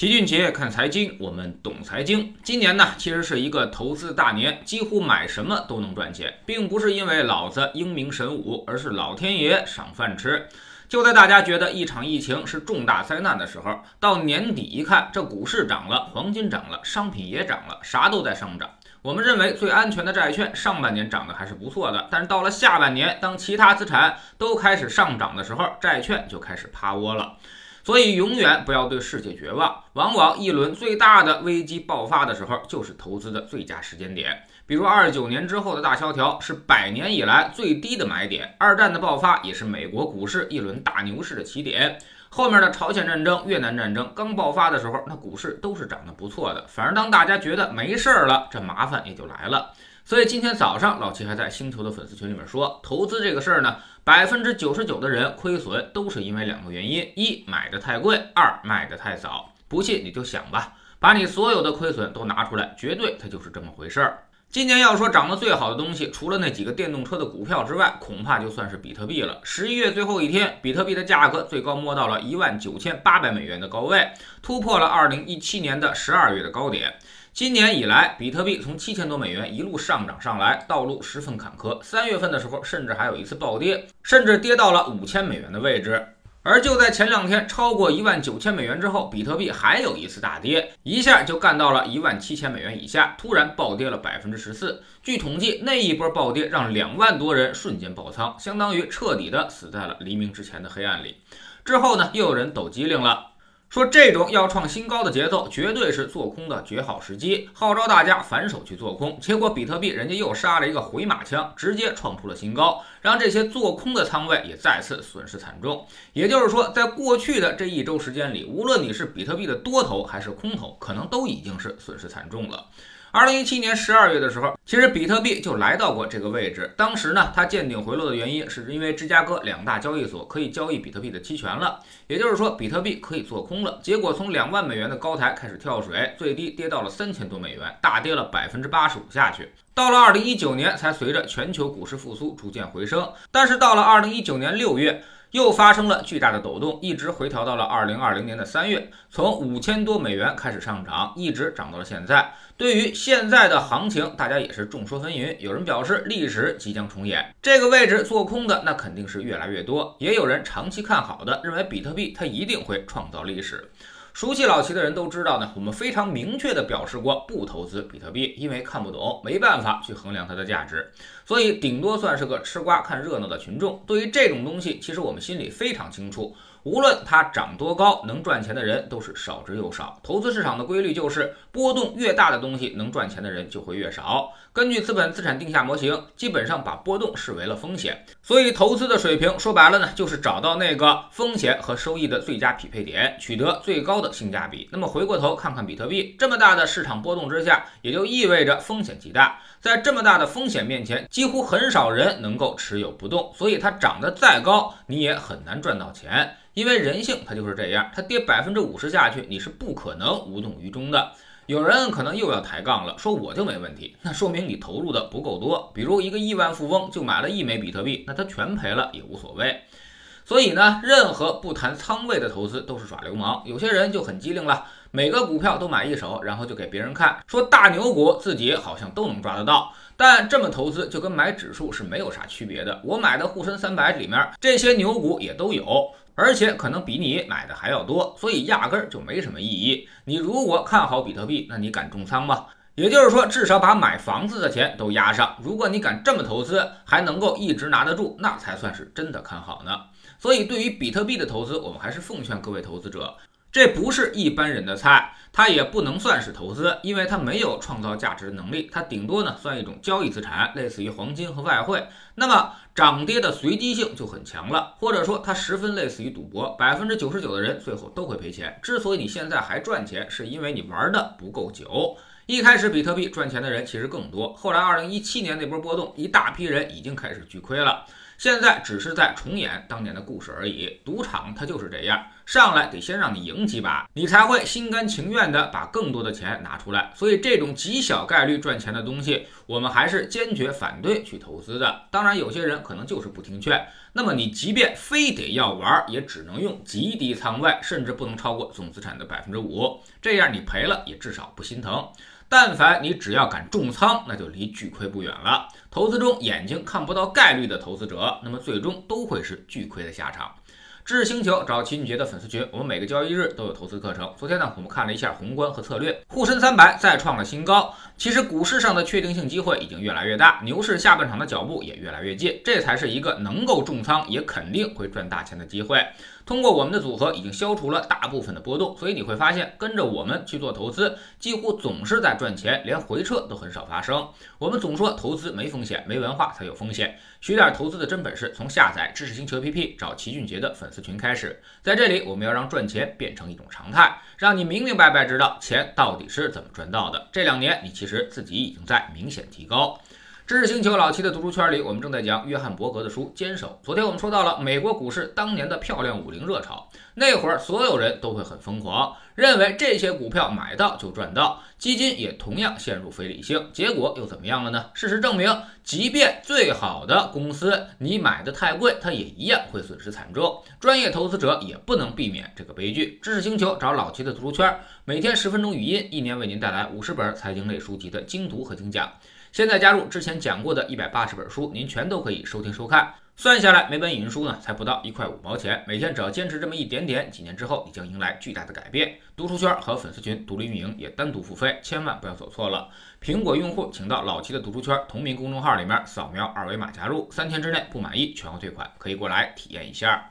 齐俊杰看财经，我们懂财经。今年呢，其实是一个投资大年，几乎买什么都能赚钱，并不是因为老子英明神武，而是老天爷赏饭吃。就在大家觉得一场疫情是重大灾难的时候，到年底一看，这股市涨了，黄金涨了，商品也涨了，啥都在上涨。我们认为最安全的债券上半年涨得还是不错的，但是到了下半年，当其他资产都开始上涨的时候，债券就开始趴窝了。所以，永远不要对世界绝望。往往一轮最大的危机爆发的时候，就是投资的最佳时间点。比如，二九年之后的大萧条是百年以来最低的买点；二战的爆发也是美国股市一轮大牛市的起点。后面的朝鲜战争、越南战争刚爆发的时候，那股市都是涨得不错的。反而当大家觉得没事儿了，这麻烦也就来了。所以今天早上，老七还在星球的粉丝群里面说，投资这个事儿呢，百分之九十九的人亏损都是因为两个原因：一买的太贵，二卖的太早。不信你就想吧，把你所有的亏损都拿出来，绝对它就是这么回事儿。今年要说涨得最好的东西，除了那几个电动车的股票之外，恐怕就算是比特币了。十一月最后一天，比特币的价格最高摸到了一万九千八百美元的高位，突破了二零一七年的十二月的高点。今年以来，比特币从七千多美元一路上涨上来，道路十分坎坷。三月份的时候，甚至还有一次暴跌，甚至跌到了五千美元的位置。而就在前两天，超过一万九千美元之后，比特币还有一次大跌，一下就干到了一万七千美元以下，突然暴跌了百分之十四。据统计，那一波暴跌让两万多人瞬间爆仓，相当于彻底的死在了黎明之前的黑暗里。之后呢，又有人抖机灵了。说这种要创新高的节奏，绝对是做空的绝好时机，号召大家反手去做空。结果比特币人家又杀了一个回马枪，直接创出了新高，让这些做空的仓位也再次损失惨重。也就是说，在过去的这一周时间里，无论你是比特币的多头还是空头，可能都已经是损失惨重了。二零一七年十二月的时候，其实比特币就来到过这个位置。当时呢，它见顶回落的原因，是因为芝加哥两大交易所可以交易比特币的期权了，也就是说，比特币可以做空了。结果从两万美元的高台开始跳水，最低跌到了三千多美元，大跌了百分之八十五下去。到了二零一九年，才随着全球股市复苏逐渐回升。但是到了二零一九年六月。又发生了巨大的抖动，一直回调到了二零二零年的三月，从五千多美元开始上涨，一直涨到了现在。对于现在的行情，大家也是众说纷纭。有人表示历史即将重演，这个位置做空的那肯定是越来越多；也有人长期看好的，认为比特币它一定会创造历史。熟悉老齐的人都知道呢，我们非常明确的表示过不投资比特币，因为看不懂，没办法去衡量它的价值，所以顶多算是个吃瓜看热闹的群众。对于这种东西，其实我们心里非常清楚。无论它涨多高，能赚钱的人都是少之又少。投资市场的规律就是，波动越大的东西，能赚钱的人就会越少。根据资本资产定价模型，基本上把波动视为了风险。所以，投资的水平说白了呢，就是找到那个风险和收益的最佳匹配点，取得最高的性价比。那么，回过头看看比特币，这么大的市场波动之下，也就意味着风险极大。在这么大的风险面前，几乎很少人能够持有不动。所以，它涨得再高，你也很难赚到钱。因为人性它就是这样，它跌百分之五十下去，你是不可能无动于衷的。有人可能又要抬杠了，说我就没问题，那说明你投入的不够多。比如一个亿万富翁就买了一枚比特币，那他全赔了也无所谓。所以呢，任何不谈仓位的投资都是耍流氓。有些人就很机灵了，每个股票都买一手，然后就给别人看，说大牛股自己好像都能抓得到。但这么投资就跟买指数是没有啥区别的。我买的沪深三百里面这些牛股也都有，而且可能比你买的还要多，所以压根儿就没什么意义。你如果看好比特币，那你敢重仓吗？也就是说，至少把买房子的钱都压上。如果你敢这么投资，还能够一直拿得住，那才算是真的看好呢。所以，对于比特币的投资，我们还是奉劝各位投资者。这不是一般人的菜，它也不能算是投资，因为它没有创造价值的能力，它顶多呢算一种交易资产，类似于黄金和外汇。那么涨跌的随机性就很强了，或者说它十分类似于赌博，百分之九十九的人最后都会赔钱。之所以你现在还赚钱，是因为你玩的不够久。一开始比特币赚钱的人其实更多，后来二零一七年那波波动，一大批人已经开始巨亏了。现在只是在重演当年的故事而已。赌场它就是这样，上来得先让你赢几把，你才会心甘情愿的把更多的钱拿出来。所以这种极小概率赚钱的东西，我们还是坚决反对去投资的。当然，有些人可能就是不听劝，那么你即便非得要玩，也只能用极低仓位，甚至不能超过总资产的百分之五，这样你赔了也至少不心疼。但凡你只要敢重仓，那就离巨亏不远了。投资中眼睛看不到概率的投资者，那么最终都会是巨亏的下场。知识星球找齐俊杰的粉丝群，我们每个交易日都有投资课程。昨天呢，我们看了一下宏观和策略，沪深三百再创了新高。其实股市上的确定性机会已经越来越大，牛市下半场的脚步也越来越近，这才是一个能够重仓也肯定会赚大钱的机会。通过我们的组合，已经消除了大部分的波动，所以你会发现，跟着我们去做投资，几乎总是在赚钱，连回撤都很少发生。我们总说投资没风险，没文化才有风险。学点投资的真本事，从下载知识星球 APP 找齐俊杰的粉粉丝群开始。在这里，我们要让赚钱变成一种常态，让你明明白白知道钱到底是怎么赚到的。这两年，你其实自己已经在明显提高。知识星球老七的读书圈里，我们正在讲约翰伯格的书《坚守》。昨天我们说到了美国股市当年的漂亮五零热潮，那会儿所有人都会很疯狂，认为这些股票买到就赚到，基金也同样陷入非理性。结果又怎么样了呢？事实证明，即便最好的公司你买的太贵，它也一样会损失惨重。专业投资者也不能避免这个悲剧。知识星球找老七的读书圈，每天十分钟语音，一年为您带来五十本财经类书籍的精读和精讲。现在加入之前讲过的一百八十本书，您全都可以收听收看。算下来，每本引书呢才不到一块五毛钱。每天只要坚持这么一点点，几年之后你将迎来巨大的改变。读书圈和粉丝群独立运营，也单独付费，千万不要走错了。苹果用户请到老七的读书圈同名公众号里面扫描二维码加入，三天之内不满意全额退款，可以过来体验一下。